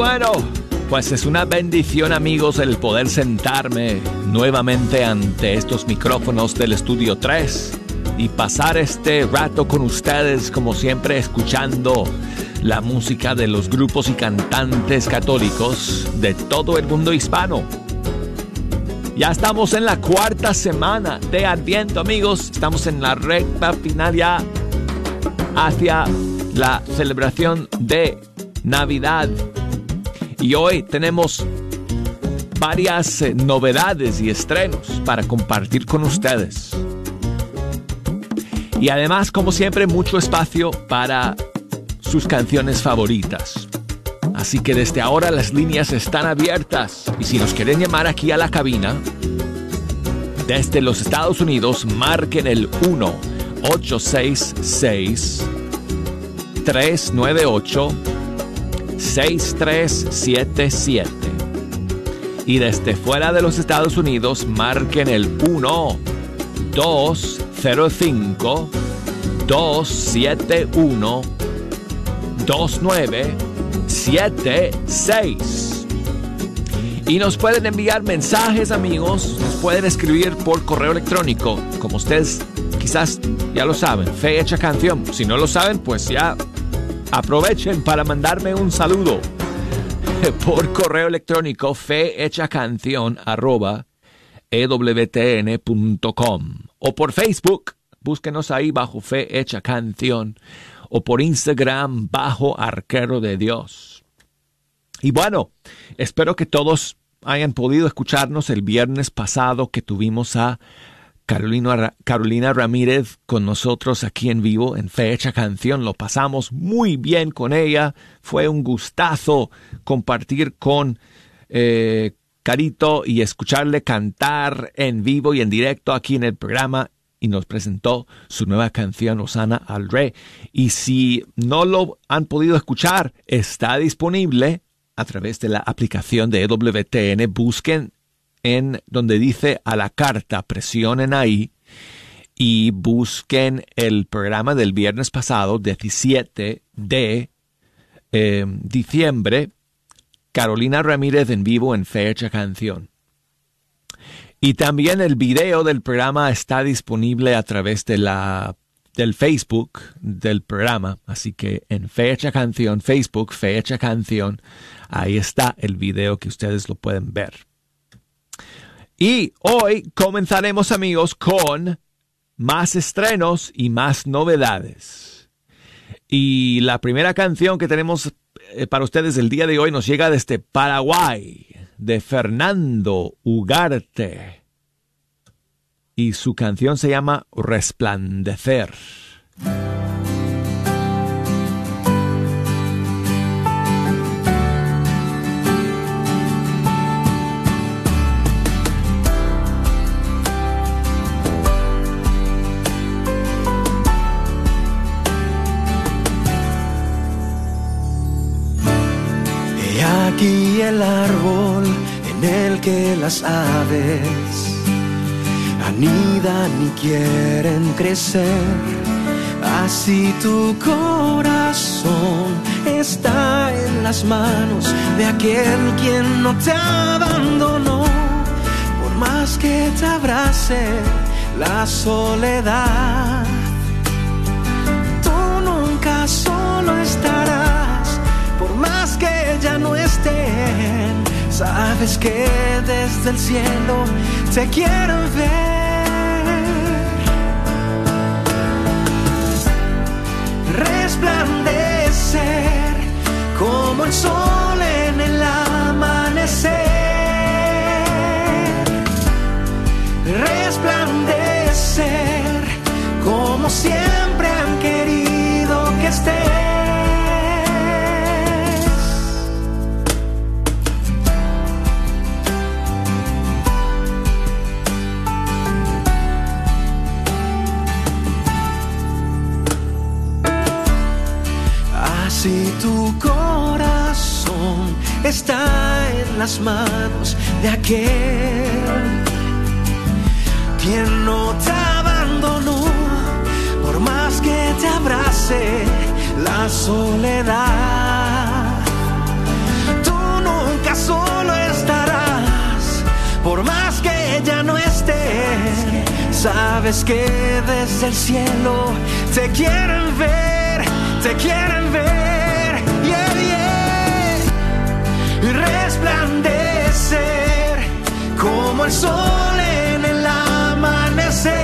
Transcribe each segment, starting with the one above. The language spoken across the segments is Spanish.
Bueno, pues es una bendición amigos el poder sentarme nuevamente ante estos micrófonos del estudio 3 y pasar este rato con ustedes como siempre escuchando la música de los grupos y cantantes católicos de todo el mundo hispano. Ya estamos en la cuarta semana de Adviento amigos, estamos en la recta final ya hacia la celebración de Navidad y hoy tenemos varias eh, novedades y estrenos para compartir con ustedes. Y además, como siempre, mucho espacio para sus canciones favoritas. Así que desde ahora las líneas están abiertas y si nos quieren llamar aquí a la cabina, desde los Estados Unidos, marquen el 1 866 398 6377. Y desde fuera de los Estados Unidos marquen el 1 205 271 2976. Y nos pueden enviar mensajes, amigos. Nos pueden escribir por correo electrónico. Como ustedes quizás ya lo saben, fe hecha canción. Si no lo saben, pues ya aprovechen para mandarme un saludo. Por correo electrónico canción arroba ewtn.com o por Facebook, búsquenos ahí bajo Fe Hecha Canción o por Instagram bajo Arquero de Dios. Y bueno, espero que todos hayan podido escucharnos el viernes pasado que tuvimos a Carolina, Carolina Ramírez con nosotros aquí en vivo en Fecha Canción. Lo pasamos muy bien con ella. Fue un gustazo compartir con eh, Carito y escucharle cantar en vivo y en directo aquí en el programa y nos presentó su nueva canción Osana al Rey. Y si no lo han podido escuchar, está disponible a través de la aplicación de EWTN. Busquen en donde dice a la carta, presionen ahí y busquen el programa del viernes pasado, 17 de eh, diciembre, Carolina Ramírez en vivo en Fecha Canción. Y también el video del programa está disponible a través de la del Facebook del programa, así que en Fecha Canción, Facebook, Fecha Canción, ahí está el video que ustedes lo pueden ver. Y hoy comenzaremos amigos con más estrenos y más novedades. Y la primera canción que tenemos eh, para ustedes el día de hoy nos llega desde Paraguay, de Fernando Ugarte. Y su canción se llama Resplandecer. Las aves anidan y quieren crecer. Así tu corazón está en las manos de aquel quien no te abandonó. Por más que te abrace la soledad, tú nunca solo estarás. Por más que ya no estén, Sabes que desde el cielo te quiero ver. Resplandecer como el sol en el amanecer. Resplandecer como siempre han querido que esté. Está en las manos de aquel quien no te abandonó, por más que te abrace la soledad. Tú nunca solo estarás, por más que ya no estés. Sabes que desde el cielo te quieren ver, te quieren ver, resplandecer como el sol en el amanecer,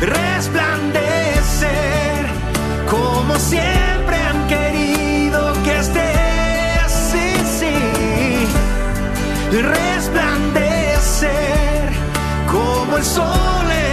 resplandecer como siempre han querido que estés, sí, sí, resplandecer como el sol en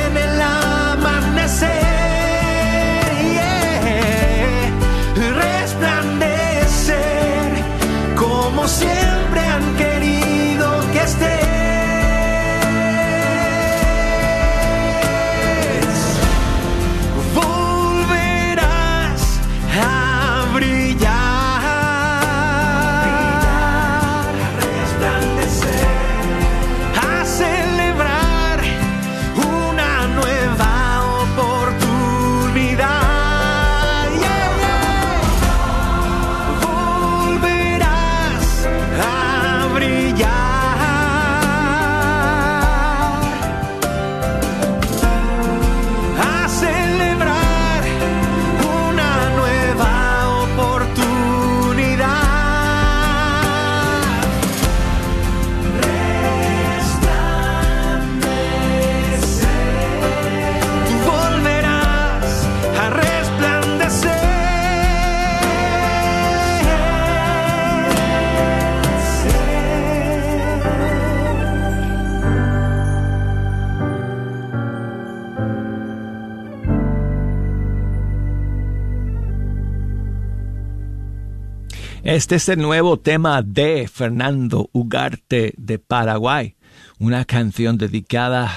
Este es el nuevo tema de Fernando Ugarte de Paraguay, una canción dedicada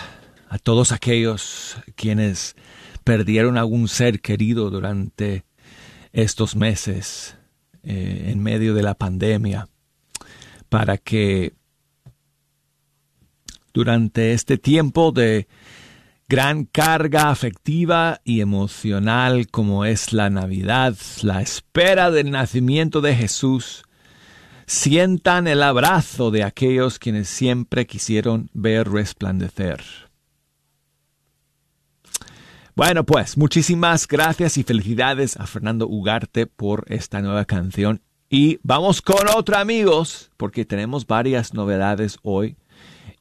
a todos aquellos quienes perdieron algún ser querido durante estos meses eh, en medio de la pandemia, para que durante este tiempo de gran carga afectiva y emocional como es la Navidad, la espera del nacimiento de Jesús, sientan el abrazo de aquellos quienes siempre quisieron ver resplandecer. Bueno, pues muchísimas gracias y felicidades a Fernando Ugarte por esta nueva canción. Y vamos con otra, amigos, porque tenemos varias novedades hoy.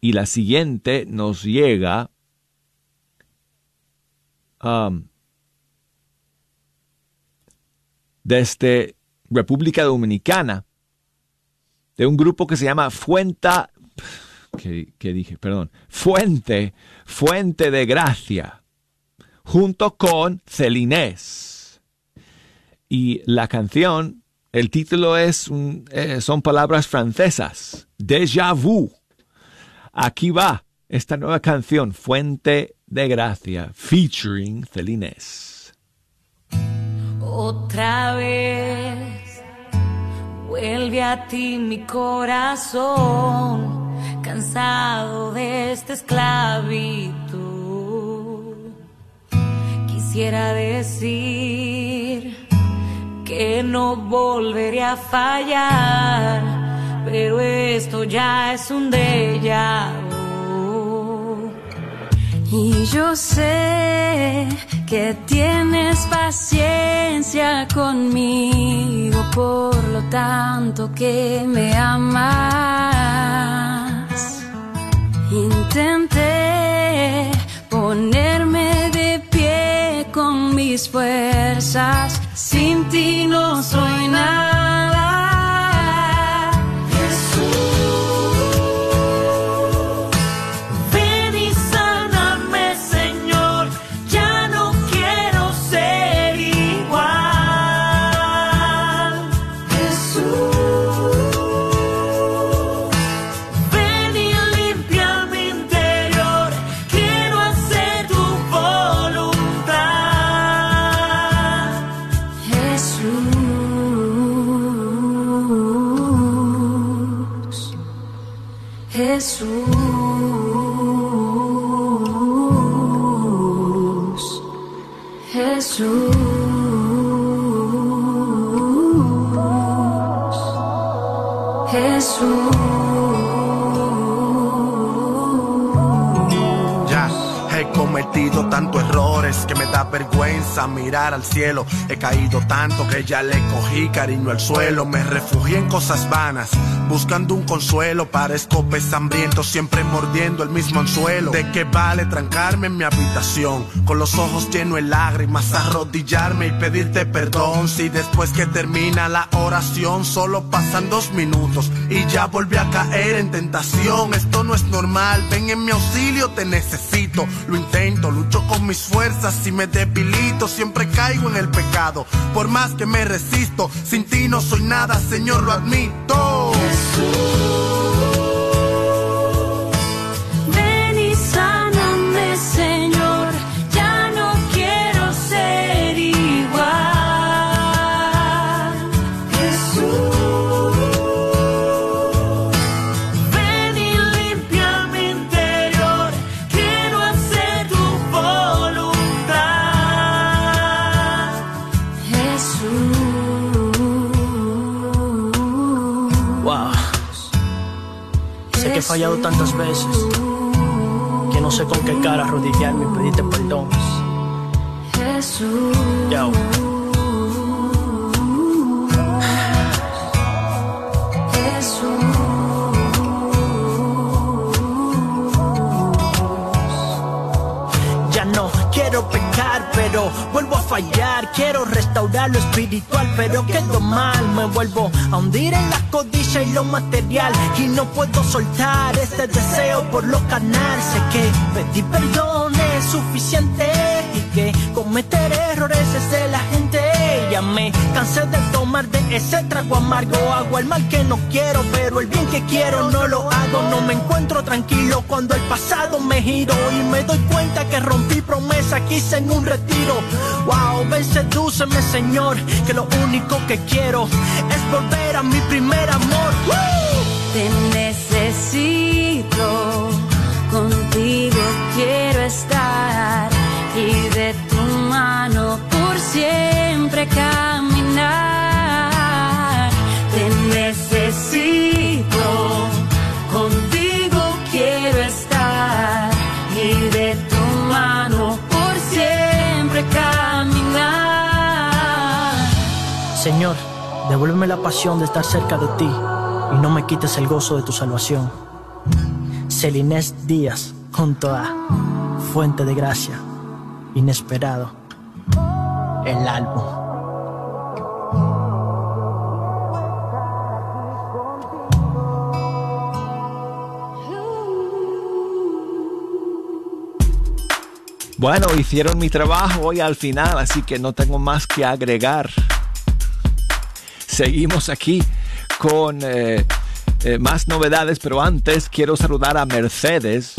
Y la siguiente nos llega um, desde República Dominicana, de un grupo que se llama Fuenta, que, dije, perdón, Fuente, Fuente de Gracia, junto con Celinés. Y la canción, el título es, eh, son palabras francesas, Déjà vu. Aquí va esta nueva canción, Fuente de Gracia, featuring Celinés. Otra vez vuelve a ti mi corazón, cansado de esta esclavitud. Quisiera decir que no volveré a fallar, pero esto ya es un déjà. Y yo sé que tienes paciencia conmigo, por lo tanto que me amas. Intenté ponerme de pie con mis fuerzas, sin ti no soy nada. Vergüenza mirar al cielo. He caído tanto que ya le cogí cariño al suelo. Me refugié en cosas vanas, buscando un consuelo. Parezco pez hambriento, siempre mordiendo el mismo anzuelo. ¿De qué vale trancarme en mi habitación? Con los ojos llenos de lágrimas, arrodillarme y pedirte perdón. Si después que termina la oración solo pasan dos minutos y ya volví a caer en tentación. Esto no es normal, ven en mi auxilio, te necesito. Lo intento, lucho con mis fuerzas y me debilito, siempre caigo en el pecado. Por más que me resisto, sin ti no soy nada, Señor, lo admito. Fallado tantas veces que no sé con qué cara arrodillarme y pedirte perdón. Jesús. Pero vuelvo a fallar. Quiero restaurar lo espiritual, pero quedo mal. Me vuelvo a hundir en la codicia y lo material. Y no puedo soltar este deseo por lo canal. Sé que pedir perdón es suficiente y que cometer errores es de la gente. Cansé de tomar de ese trago amargo. Hago el mal que no quiero, pero el bien que quiero no lo hago. No me encuentro tranquilo cuando el pasado me giro y me doy cuenta que rompí promesa, quise en un retiro. Wow, ven, sedúceme, Señor, que lo único que quiero es volver a mi primer amor. Te necesito, contigo quiero estar y de tu mano por siempre caminar. Te necesito, contigo quiero estar y de tu mano por siempre caminar. Señor, devuélveme la pasión de estar cerca de ti y no me quites el gozo de tu salvación. Celinés Díaz, junto a Fuente de Gracia, Inesperado, el álbum. Bueno, hicieron mi trabajo hoy al final, así que no tengo más que agregar. Seguimos aquí con eh, eh, más novedades, pero antes quiero saludar a Mercedes,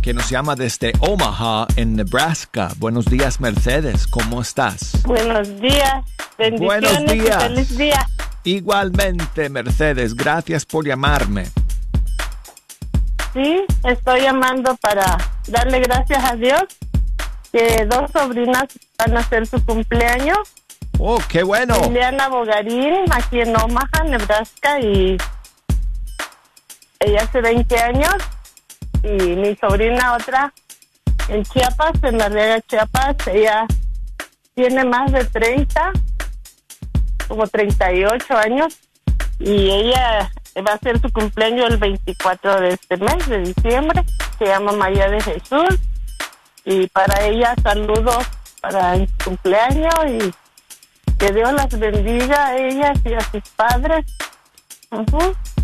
que nos llama desde Omaha, en Nebraska. Buenos días, Mercedes, ¿cómo estás? Buenos días, bendiciones Buenos días. y feliz día. Igualmente, Mercedes, gracias por llamarme. Sí, estoy llamando para darle gracias a Dios que dos sobrinas van a hacer su cumpleaños. Oh, qué bueno. Liliana Bogarín, aquí en Omaha, Nebraska, y ella hace 20 años, y mi sobrina otra en Chiapas, en la Riega Chiapas, ella tiene más de 30, como 38 años, y ella va a hacer su cumpleaños el 24 de este mes, de diciembre, se llama María de Jesús, y para ella saludos para el cumpleaños y que Dios las bendiga a ellas y a sus padres.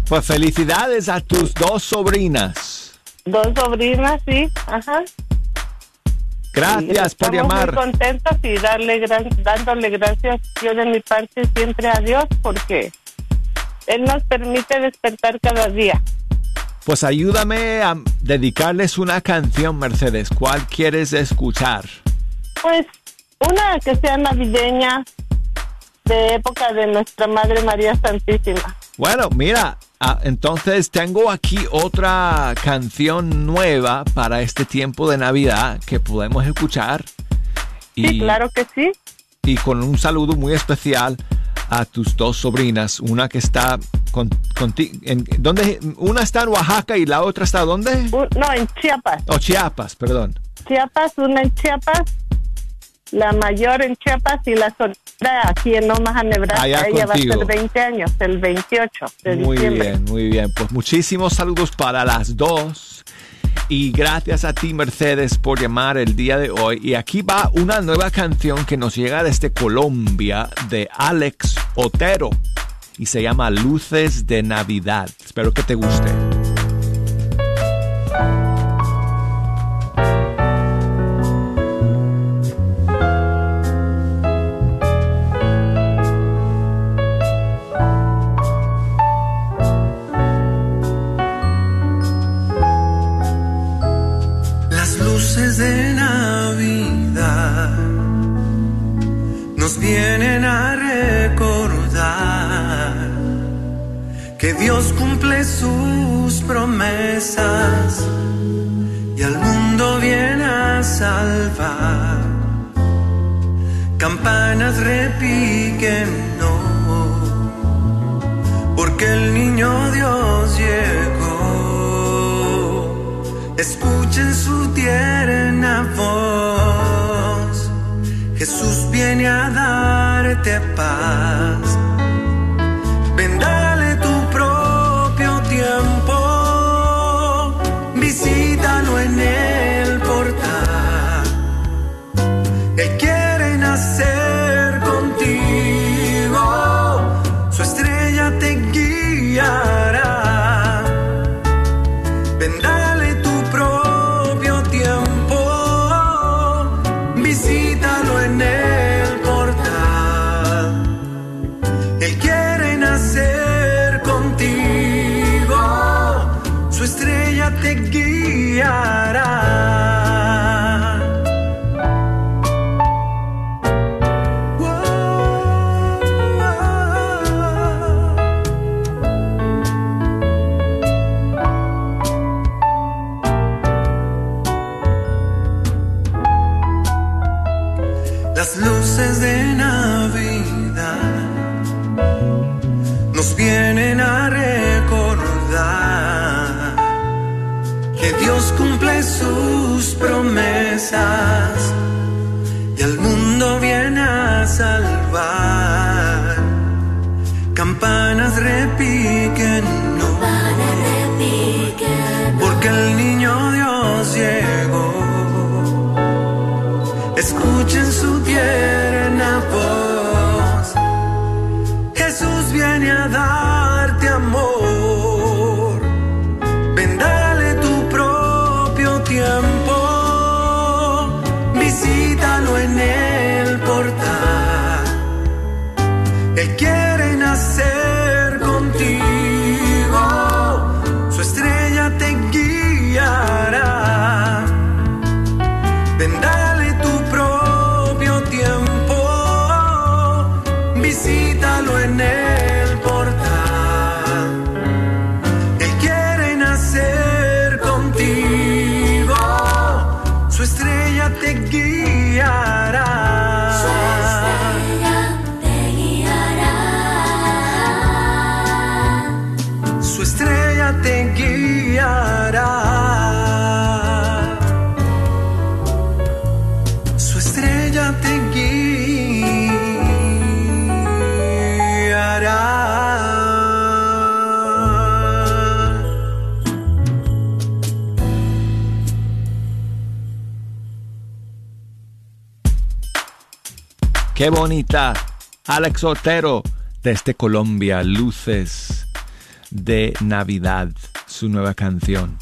Pues felicidades a tus dos sobrinas. Dos sobrinas, sí, ajá. Gracias Y por estamos llamar. Muy contentos y darle gran, dándole gracias yo de mi parte siempre a Dios porque Él nos permite despertar cada día. Pues ayúdame a dedicarles una canción, Mercedes. ¿Cuál quieres escuchar? Pues una que sea navideña de época de nuestra Madre María Santísima. Bueno, mira, ah, entonces tengo aquí otra canción nueva para este tiempo de Navidad que podemos escuchar Sí, claro que sí. y con un saludo muy especial a tus dos sobrinas, una que está con, conti- en, ¿dónde? Una está en Oaxaca y la otra está ¿dónde? No, en Chiapas. O Chiapas, perdón. Chiapas, una en Chiapas, la mayor en Chiapas y la soltera aquí en Omaha, Nebraska. Allá Ella contigo. va a ser 20 años, el 28 de Muy diciembre. bien, muy bien. Pues muchísimos saludos para las dos. Y gracias a ti, Mercedes, por llamar el día de hoy. Y aquí va una nueva canción que nos llega desde Colombia de Alex Otero. Y se llama Luces de Navidad. Espero que te guste. Nos vienen a recordar que Dios cumple sus promesas y al mundo viene a salvar. Campanas repiquen, no, porque el niño Dios llegó. Escuchen su tierna darte paz. Qué bonita. Alex Otero desde Colombia. Luces de Navidad. Su nueva canción.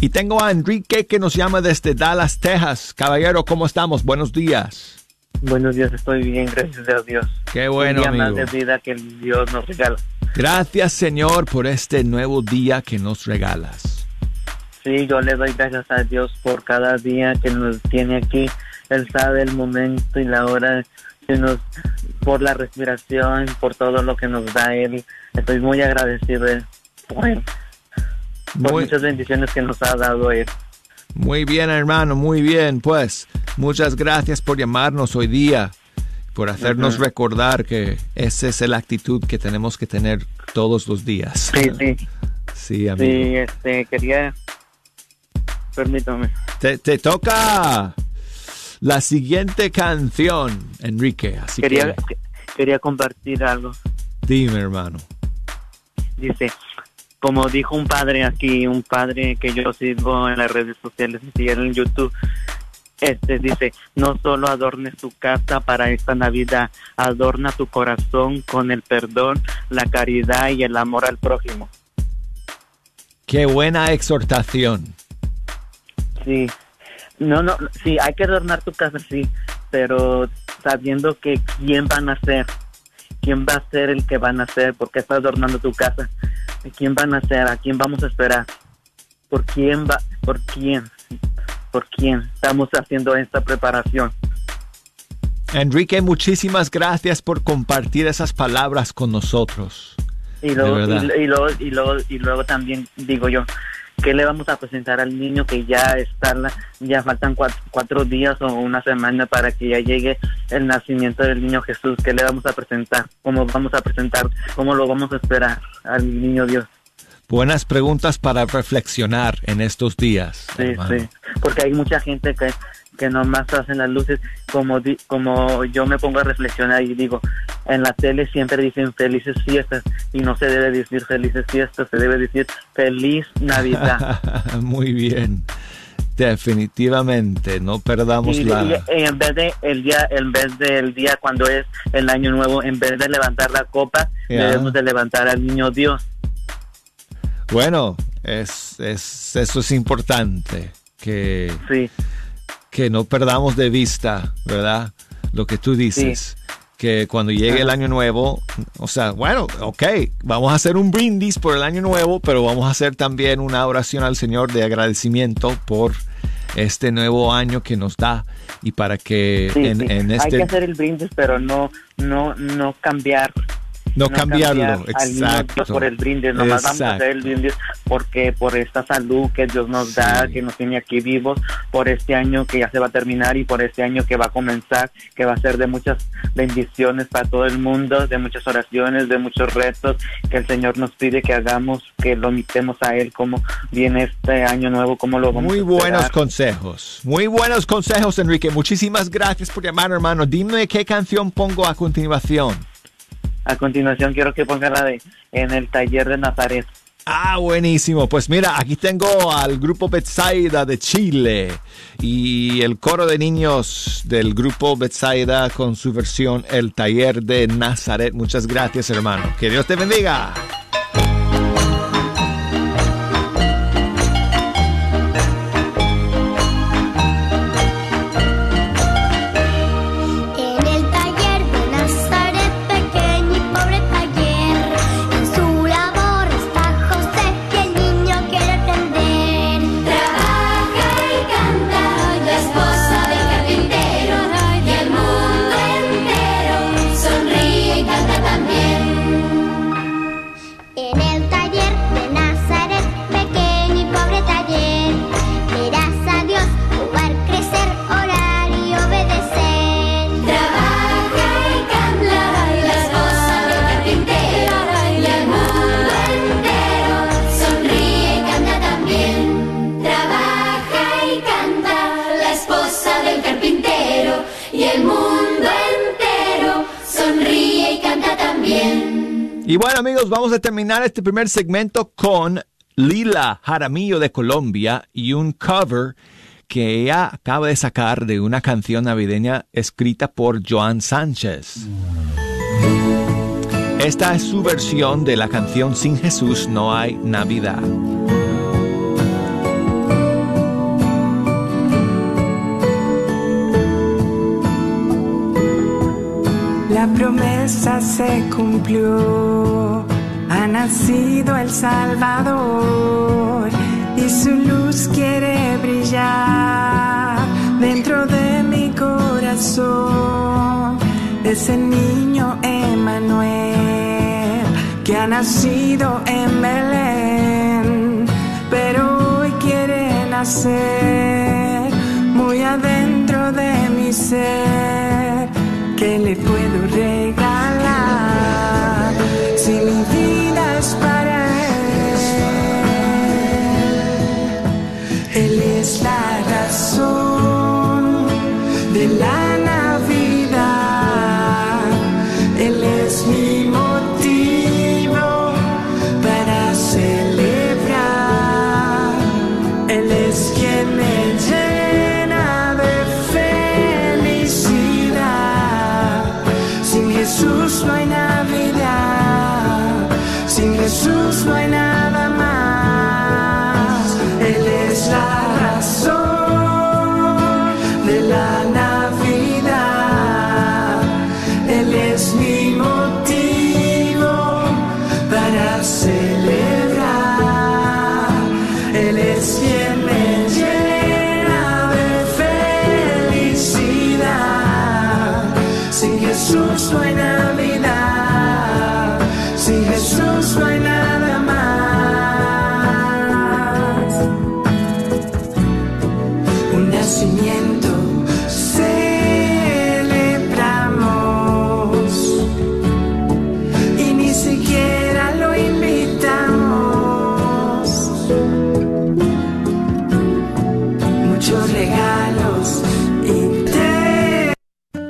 Y tengo a Enrique que nos llama desde Dallas, Texas. Caballero, ¿cómo estamos? Buenos días. Buenos días, estoy bien, gracias a Dios. Qué bueno, Un día más amigo. de vida que Dios nos regala. Gracias, Señor, por este nuevo día que nos regalas. Sí, yo le doy gracias a Dios por cada día que nos tiene aquí. Él sabe el momento y la hora que nos, por la respiración, por todo lo que nos da Él. Estoy muy agradecido por Él, por Muy, muchas bendiciones que nos ha dado Él. muy bien, hermano, muy bien. Pues Muchas gracias por llamarnos hoy día, por hacernos Ujú. recordar que esa es la actitud que tenemos que tener todos los días. Sí, sí. Sí, amigo. Sí, este, quería... Permítame. Te, te toca la siguiente canción, Enrique. Así Quería, que quería compartir algo. dime, hermano. Dice, como dijo un padre aquí, un padre que yo sigo en las redes sociales y en YouTube, este dice, no solo adornes tu casa para esta Navidad, adorna tu corazón con el perdón, la caridad y el amor al prójimo. Qué buena exhortación. Sí, no, no, sí, hay que adornar tu casa, sí, pero sabiendo que quién van a ser, quién va a ser el que van a ser, porque está adornando tu casa, quién van a ser, a quién vamos a esperar, por quién va, por quién, por quién estamos haciendo esta preparación. Enrique, muchísimas gracias por compartir esas palabras con nosotros. Y luego, y luego, y, luego, y luego también digo yo, ¿qué le vamos a presentar al niño que ya está, ya faltan cuatro, cuatro días o una semana para que ya llegue el nacimiento del niño Jesús? ¿Qué le vamos a presentar? ¿Cómo vamos a presentar? ¿Cómo lo vamos a esperar al niño Dios? Buenas preguntas para reflexionar en estos días. Sí, hermano. sí, porque hay mucha gente que, que nomás hacen las luces, como, di- como yo me pongo a reflexionar y digo, en la tele siempre dicen felices fiestas y no se debe decir felices fiestas, se debe decir feliz Navidad. Muy bien. Definitivamente, no perdamos Y, la... y- en vez de el día, en vez del día cuando es el año nuevo, en vez de levantar la copa, debemos de levantar al niño Dios. Bueno, es, es, eso es importante, que, Sí, que no perdamos de vista, ¿verdad? Lo que tú dices, que cuando llegue el año nuevo, o sea, bueno, ok, vamos a hacer un brindis por el año nuevo, pero vamos a hacer también una oración al Señor de agradecimiento por este nuevo año que nos da y para que sí, en, sí. en Hay este... que hacer el brindis, pero no, no, no cambiar no, cambiarlo, cambiar exacto. Por el brindis, nomás vamos a hacer el Exacto. brindis porque por esta salud que Dios nos da, Sí. que nos tiene aquí vivos, por este año que ya se va a terminar y por este año que va a comenzar, que va a ser de muchas bendiciones para todo el mundo, de muchas oraciones, de muchos retos que el Señor nos pide que hagamos, que lo imitemos a Él, como viene este año nuevo, como lo vamos Muy a buenos esperar. consejos. Muy buenos consejos, Enrique. Muchísimas gracias por llamar, hermano. Dime qué canción pongo a continuación. A continuación quiero que ponga la de En el taller de Nazaret. Ah, buenísimo. Pues mira, aquí tengo al grupo Betsaida de Chile y el coro de niños del grupo Betsaida con su versión El Taller de Nazaret. Muchas gracias, hermano. Que Dios te bendiga. Y bueno amigos, vamos a terminar este primer segmento con Lila Jaramillo de Colombia y un cover que ella acaba de sacar de una canción navideña escrita por Joan Sánchez. Esta es su versión de la canción Sin Jesús no hay Navidad. La promesa se cumplió, ha nacido el Salvador y su luz quiere brillar dentro de mi corazón. Ese niño Emanuel que ha nacido en Belén, pero hoy quiere nacer muy adentro dentro de mi ser que le puedo regalar si mi vida para él. Él es la razón Jesús no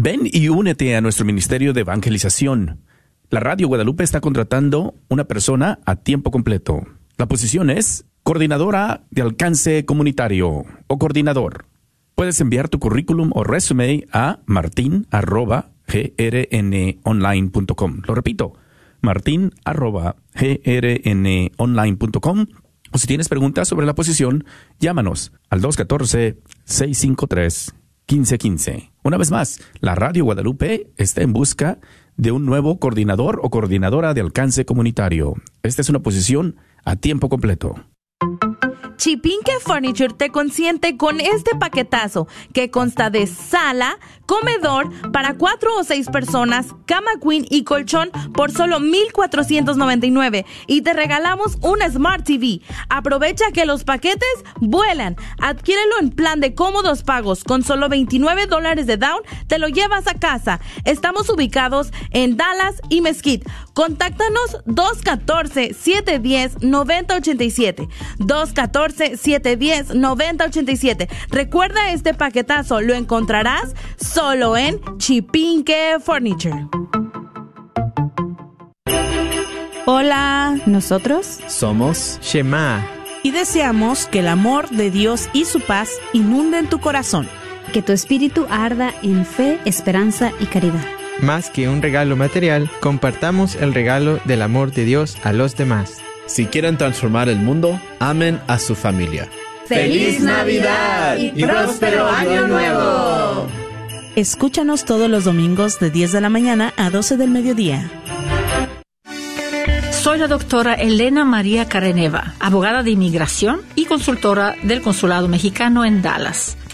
Ven y únete a nuestro ministerio de evangelización. La Radio Guadalupe está contratando una persona a tiempo completo. La posición es coordinadora de alcance comunitario o coordinador. Puedes enviar tu currículum o resume a martin.grnonline.com. Lo repito, martin.grnonline.com. O si tienes preguntas sobre la posición, llámanos al 214-653-1515. Una vez más, la Radio Guadalupe está en busca de un nuevo coordinador o coordinadora de alcance comunitario. Esta es una posición a tiempo completo. Chipinque Furniture te consiente con este paquetazo que consta de sala, comedor para cuatro o seis personas, cama queen y colchón por solo 1,499 y te regalamos una Smart TV. Aprovecha que los paquetes vuelan. Adquiérelo en plan de cómodos pagos con solo 29 dólares de down. Te lo llevas a casa. Estamos ubicados en Dallas y Mesquite. Contáctanos 214-710-9087. 214-710-9087. Recuerda este paquetazo, lo encontrarás solo en Chipinque Furniture. Hola, nosotros Somos Shema. y deseamos que el amor de Dios y su paz inunden tu corazón. Que tu espíritu arda en fe, esperanza y caridad. Más que un regalo material, compartamos el regalo del amor de Dios a los demás. Si quieren transformar el mundo, amen a su familia. ¡Feliz Navidad y próspero año nuevo! Escúchanos todos los domingos de 10 de la mañana a 12 del mediodía. Soy la doctora Elena María Careneva, abogada de inmigración y consultora del Consulado Mexicano en Dallas.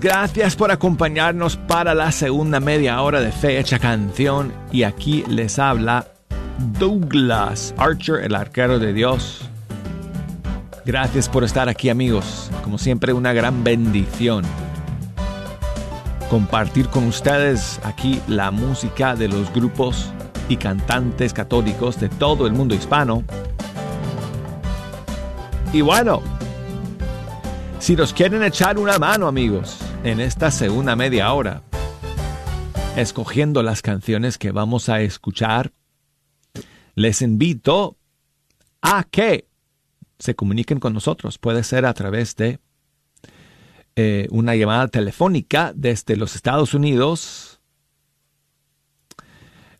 Gracias por acompañarnos para la segunda media hora de Fe Hecha Canción y aquí les habla Douglas Archer, el arquero de Dios. Gracias por estar aquí amigos, como siempre una gran bendición compartir con ustedes aquí la música de los grupos y cantantes católicos de todo el mundo hispano. Y bueno, si nos quieren echar una mano amigos en esta segunda media hora, escogiendo las canciones que vamos a escuchar, les invito a que se comuniquen con nosotros. Puede ser a través de eh, una llamada telefónica desde los Estados Unidos.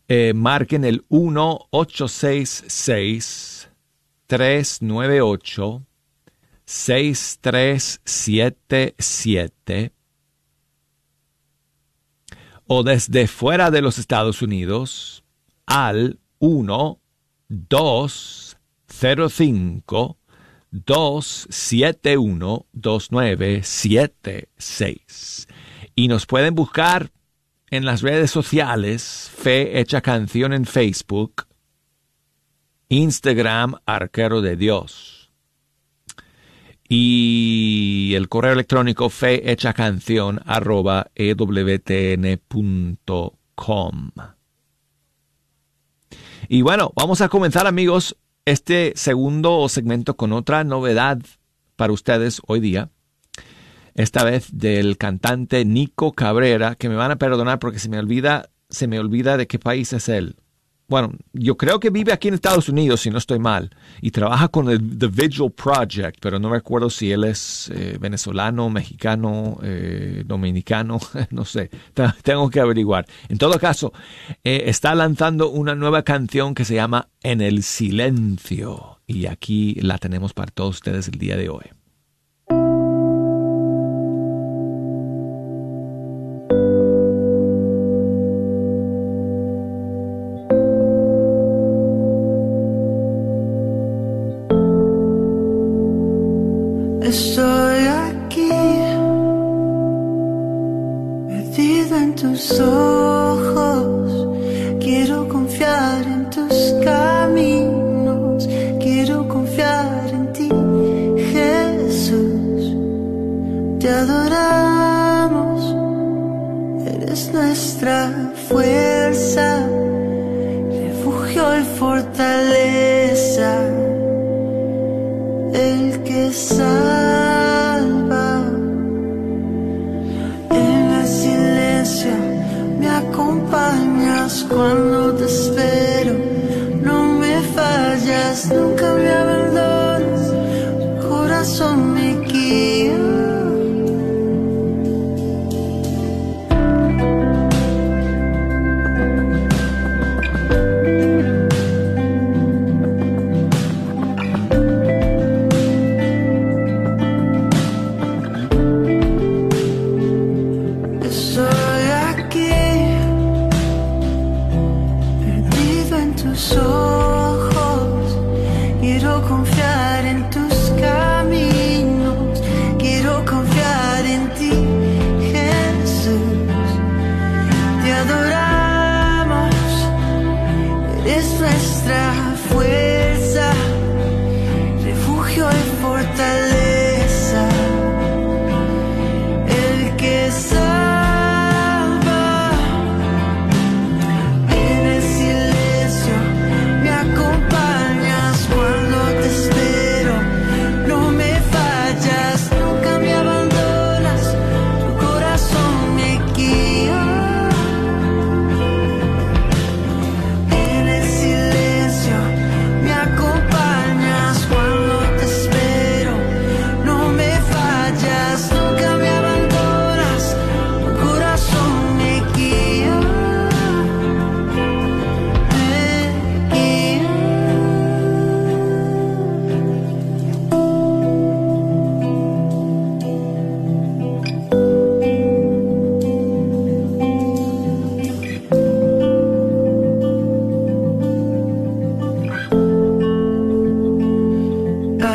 Eh, marquen el 1-866-398. 6377 o desde fuera de los Estados Unidos al 1 205 271 2976 y nos pueden buscar en las redes sociales Fe Hecha Canción en Facebook Instagram Arquero de Dios y el correo electrónico ewtn.com. Y bueno, vamos a comenzar amigos este segundo segmento con otra novedad para ustedes hoy día. Esta vez del cantante Nico Cabrera, que me van a perdonar porque se me olvida, se me olvida de qué país es él bueno, yo creo que vive aquí en Estados Unidos, si no estoy mal, y trabaja con el The Vigil Project, pero no recuerdo si él es eh, venezolano, mexicano, eh, dominicano, no sé, tengo que averiguar. En todo caso, eh, está lanzando una nueva canción que se llama En el Silencio, y aquí la tenemos para todos ustedes el día de hoy. so acompañas cuando te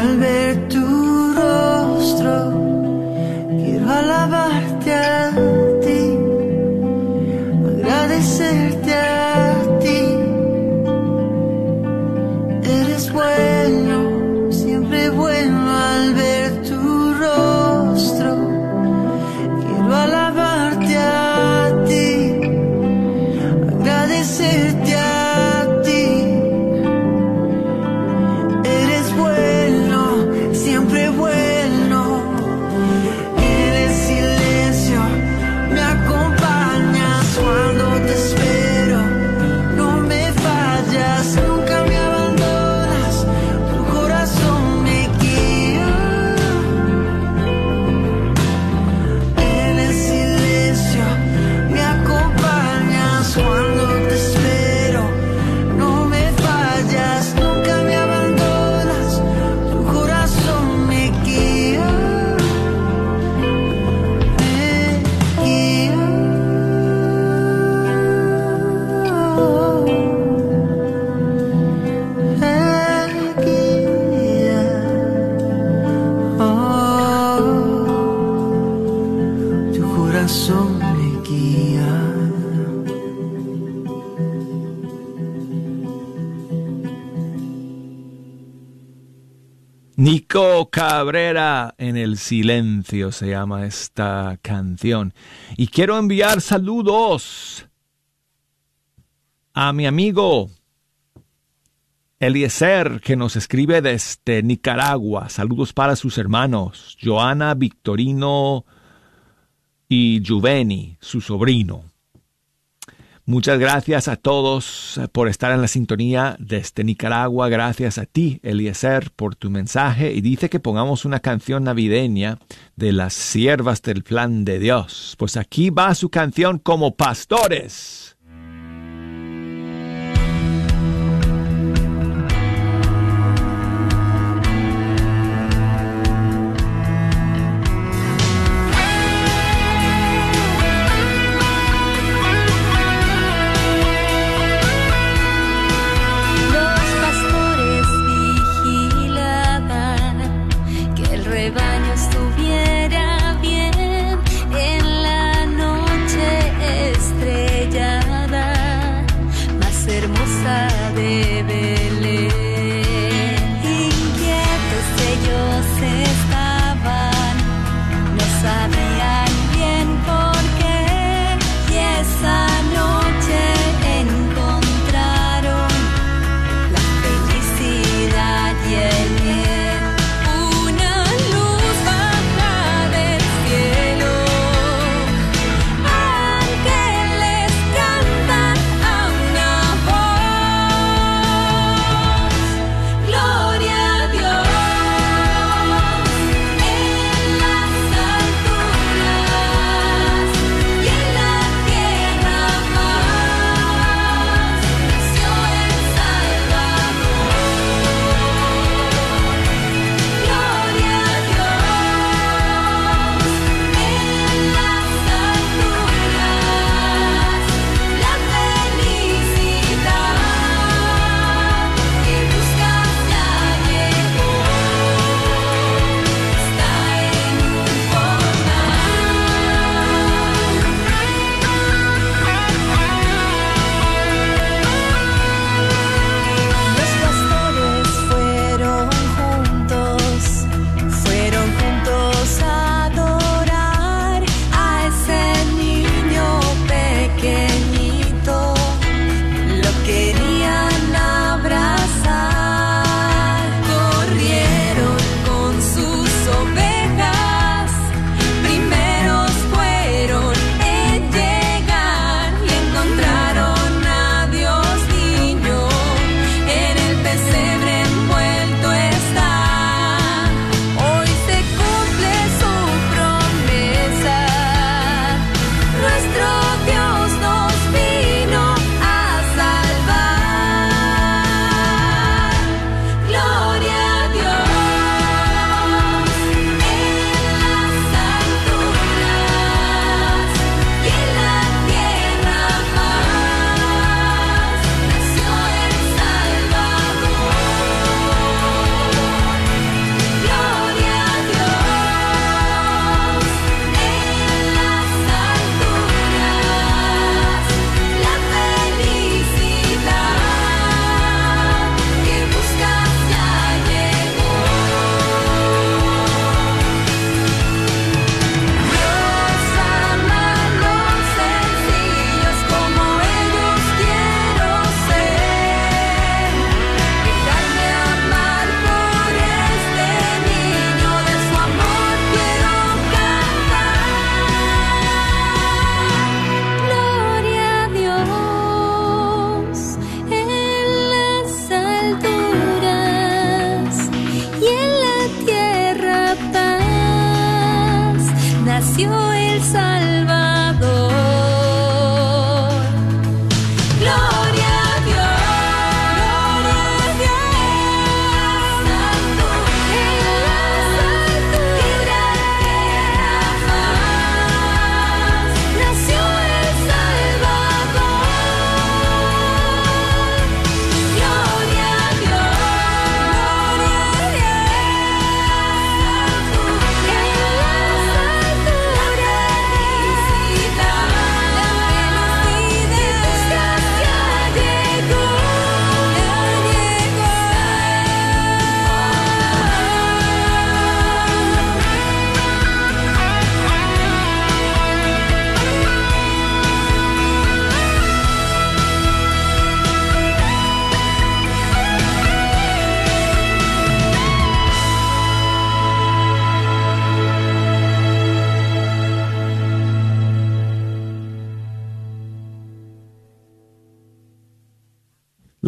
kalbe Nico Cabrera en el silencio se llama esta canción. Y quiero enviar saludos a mi amigo Eliezer que nos escribe desde Nicaragua. Saludos para sus hermanos Joana, Victorino y Juveni, su sobrino. Muchas gracias a todos eh, por estar en la sintonía desde Nicaragua. Gracias a ti, Eliezer, por tu mensaje. Y dice que pongamos una canción navideña de las siervas del plan de Dios. Pues aquí va su canción como pastores.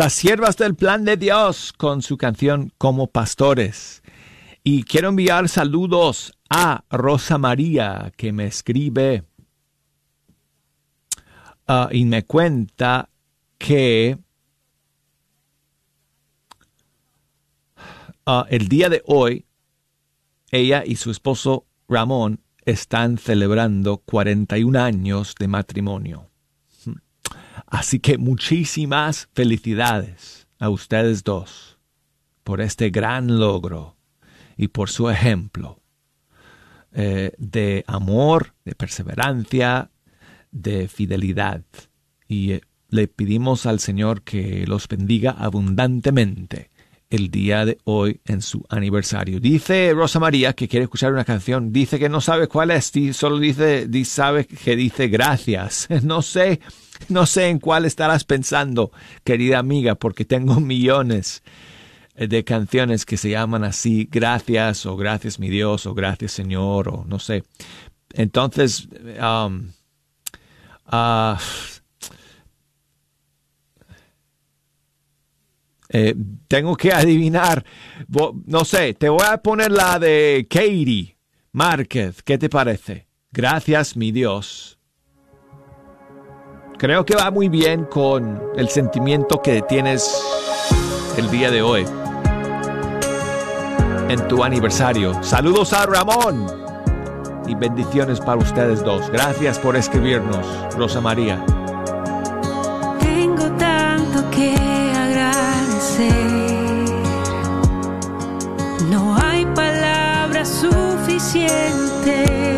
Las siervas del plan de Dios con su canción Como Pastores. Y quiero enviar saludos a Rosa María que me escribe ah, y me cuenta que ah, el día de hoy ella y su esposo Ramón están celebrando 41 años de matrimonio. Así que muchísimas felicidades a ustedes dos por este gran logro y por su ejemplo eh, de amor, de perseverancia, de fidelidad. Y eh, le pedimos al Señor que los bendiga abundantemente el día de hoy en su aniversario. Dice Rosa María que quiere escuchar una canción, dice que no sabe cuál es, solo dice, sabe que dice gracias. No sé, no sé en cuál estarás pensando, querida amiga, porque tengo millones de canciones que se llaman así, gracias o gracias mi Dios o gracias Señor o no sé. Entonces, um, ah, Eh, tengo que adivinar. No sé, te voy a poner la de Katie Márquez. ¿Qué te parece? Gracias, mi Dios. Creo que va muy bien con el sentimiento que tienes el día de hoy. En tu aniversario. Saludos a Ramón. Y bendiciones para ustedes dos. Gracias por escribirnos, Rosa María. Tengo tanto que suficientes.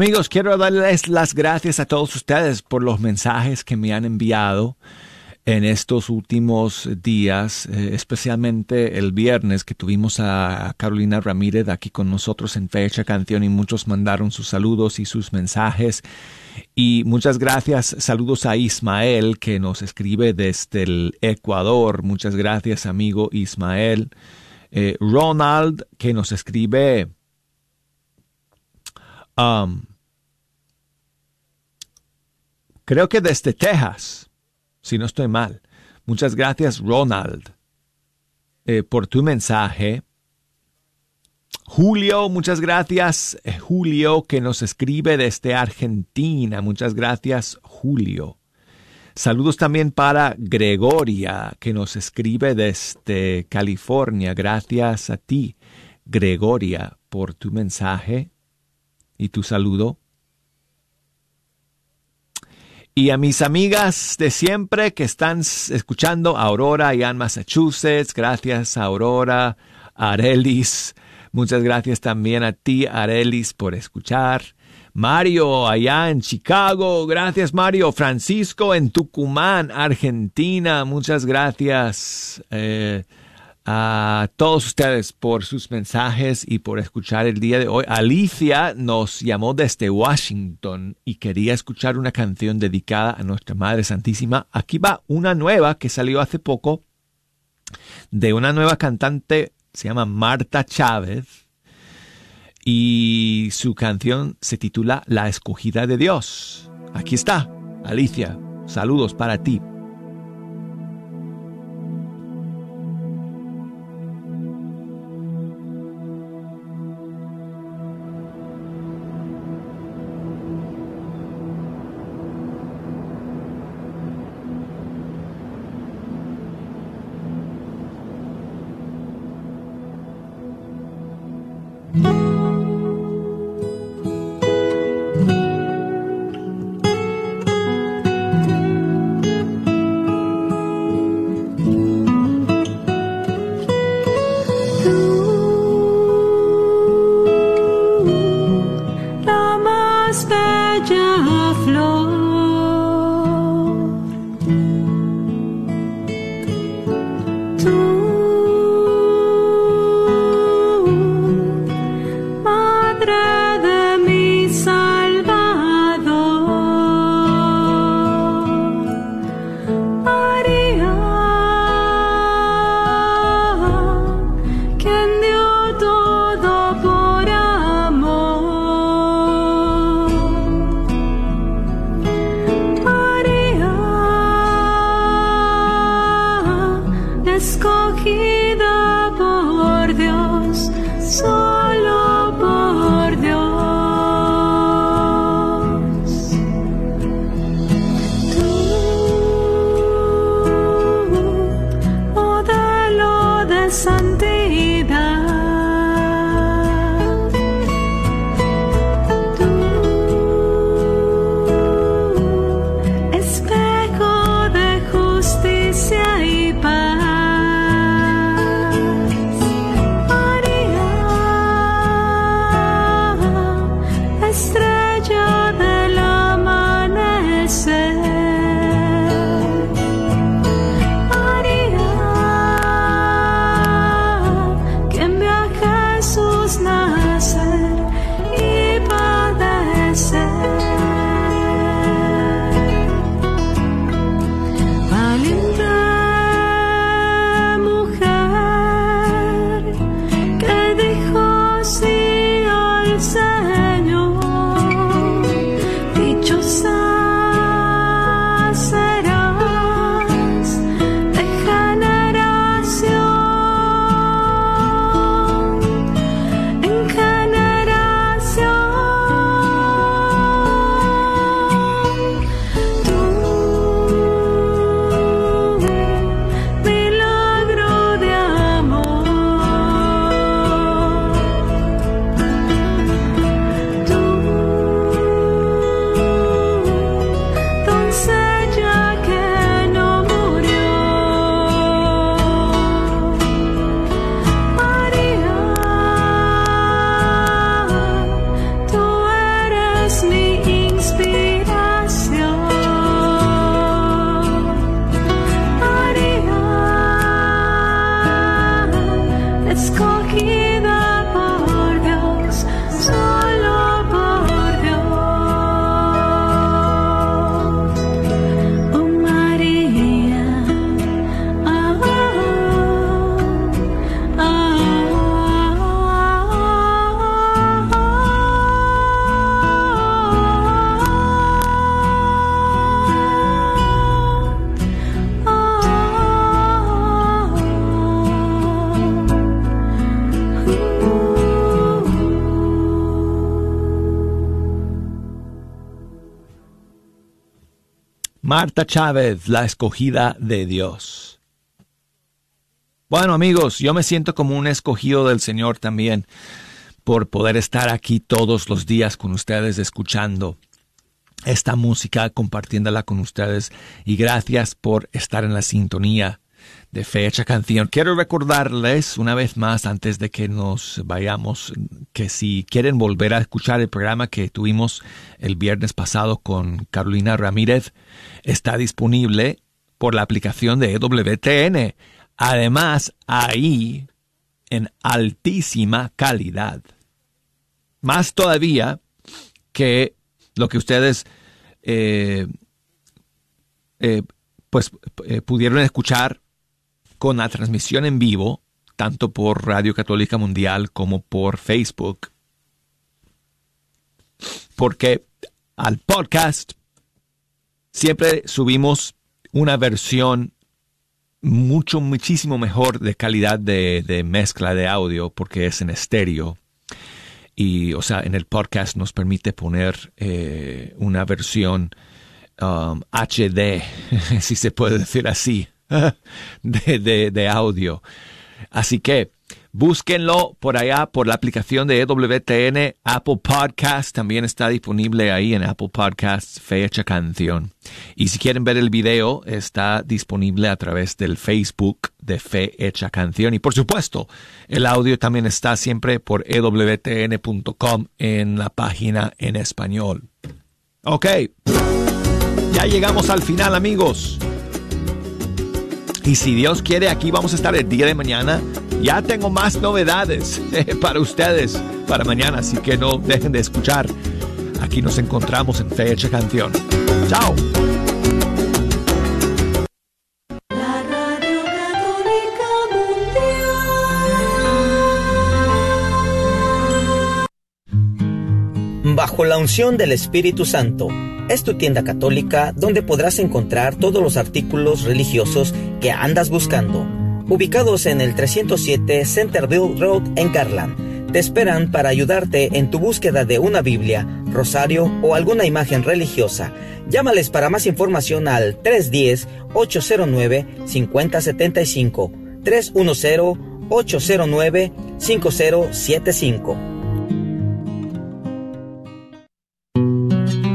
Amigos, quiero darles las gracias a todos ustedes por los mensajes que me han enviado en estos últimos días, eh, especialmente el viernes que tuvimos a Carolina Ramírez aquí con nosotros en Fecha Canción y muchos mandaron sus saludos y sus mensajes. Y muchas gracias, saludos a Ismael que nos escribe desde el Ecuador. Muchas gracias, amigo Ismael. Eh, Ronald que nos escribe Um, creo que desde Texas, si no estoy mal. Muchas gracias, Ronald, eh, por tu mensaje. Julio, muchas gracias, eh, Julio, que nos escribe desde Argentina. Muchas gracias, Julio. Saludos también para Gregoria, que nos escribe desde California. Gracias a ti, Gregoria, por tu mensaje y tu saludo. Y a mis amigas de siempre que están escuchando, Aurora allá en Massachusetts, gracias Aurora, Arelis, muchas gracias también a ti Arelis por escuchar. Mario allá en Chicago, gracias Mario. Francisco en Tucumán, Argentina, muchas gracias. Eh, a todos ustedes por sus mensajes y por escuchar el día de hoy. Alicia nos llamó desde Washington y quería escuchar una canción dedicada a nuestra Madre Santísima. Aquí va una nueva que salió hace poco de una nueva cantante, se llama Marta Chávez y su canción se titula La escogida de Dios. Aquí está, Alicia. Saludos para ti. Marta Chávez, la escogida de Dios. Bueno amigos, yo me siento como un escogido del Señor también por poder estar aquí todos los días con ustedes escuchando esta música, compartiéndola con ustedes y gracias por estar en la sintonía de Fecha Canción. Quiero recordarles una vez más antes de que nos vayamos que si quieren volver a escuchar el programa que tuvimos el viernes pasado con Carolina Ramírez, está disponible por la aplicación de EWTN. Además, ahí en altísima calidad. Más todavía que lo que ustedes eh, eh, pues eh, pudieron escuchar con la transmisión en vivo, tanto por Radio Católica Mundial como por Facebook. Porque al podcast siempre subimos una versión mucho, muchísimo mejor de calidad de, mezcla de audio porque es en estéreo. Y, o sea, en el podcast nos permite poner eh, una versión um, HD, si se puede decir así, de, audio. Así que búsquenlo por allá por la aplicación de EWTN. Apple Podcast también está disponible ahí en Apple Podcasts, Fecha Canción. Y si quieren ver el video, está disponible a través del Facebook de Fe Hecha Canción. Y por supuesto, el audio también está siempre por ewtn.com en la página en español. Ok, ya llegamos al final amigos. Y si Dios quiere, aquí vamos a estar el día de mañana. Ya tengo más novedades para ustedes para mañana, así que no dejen de escuchar. Aquí nos encontramos en Fecha Canción. Chao. Bajo la unción del Espíritu Santo es tu tienda católica donde podrás encontrar todos los artículos religiosos que andas buscando. Ubicados en el 307 Centerville Road en Garland, te esperan para ayudarte en tu búsqueda de una Biblia, rosario o alguna imagen religiosa. Llámales para más información al 310-809-5075, 310-809-5075.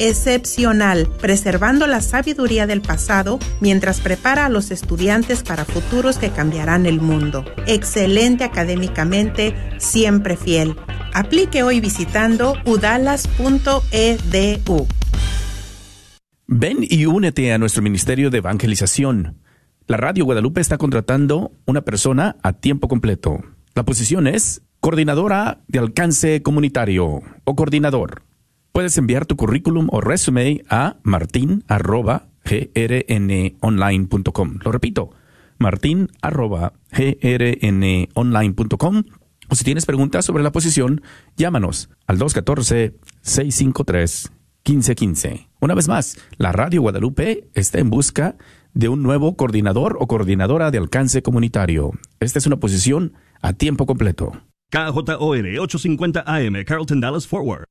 excepcional, preservando la sabiduría del pasado mientras prepara a los estudiantes para futuros que cambiarán el mundo. Excelente académicamente, siempre fiel. Aplique hoy visitando udalas.edu. Ven y únete a nuestro ministerio de evangelización. La Radio Guadalupe está contratando una persona a tiempo completo. La posición es coordinadora de alcance comunitario o coordinador. Puedes enviar tu currículum o resume a martin.grnonline.com. Lo repito, martin.grnonline.com O si tienes preguntas sobre la posición, llámanos al 214-653-1515. Una vez más, la Radio Guadalupe está en busca de un nuevo coordinador o coordinadora de alcance comunitario. Esta es una posición a tiempo completo. KJOR 850 AM, Carlton Dallas Forward.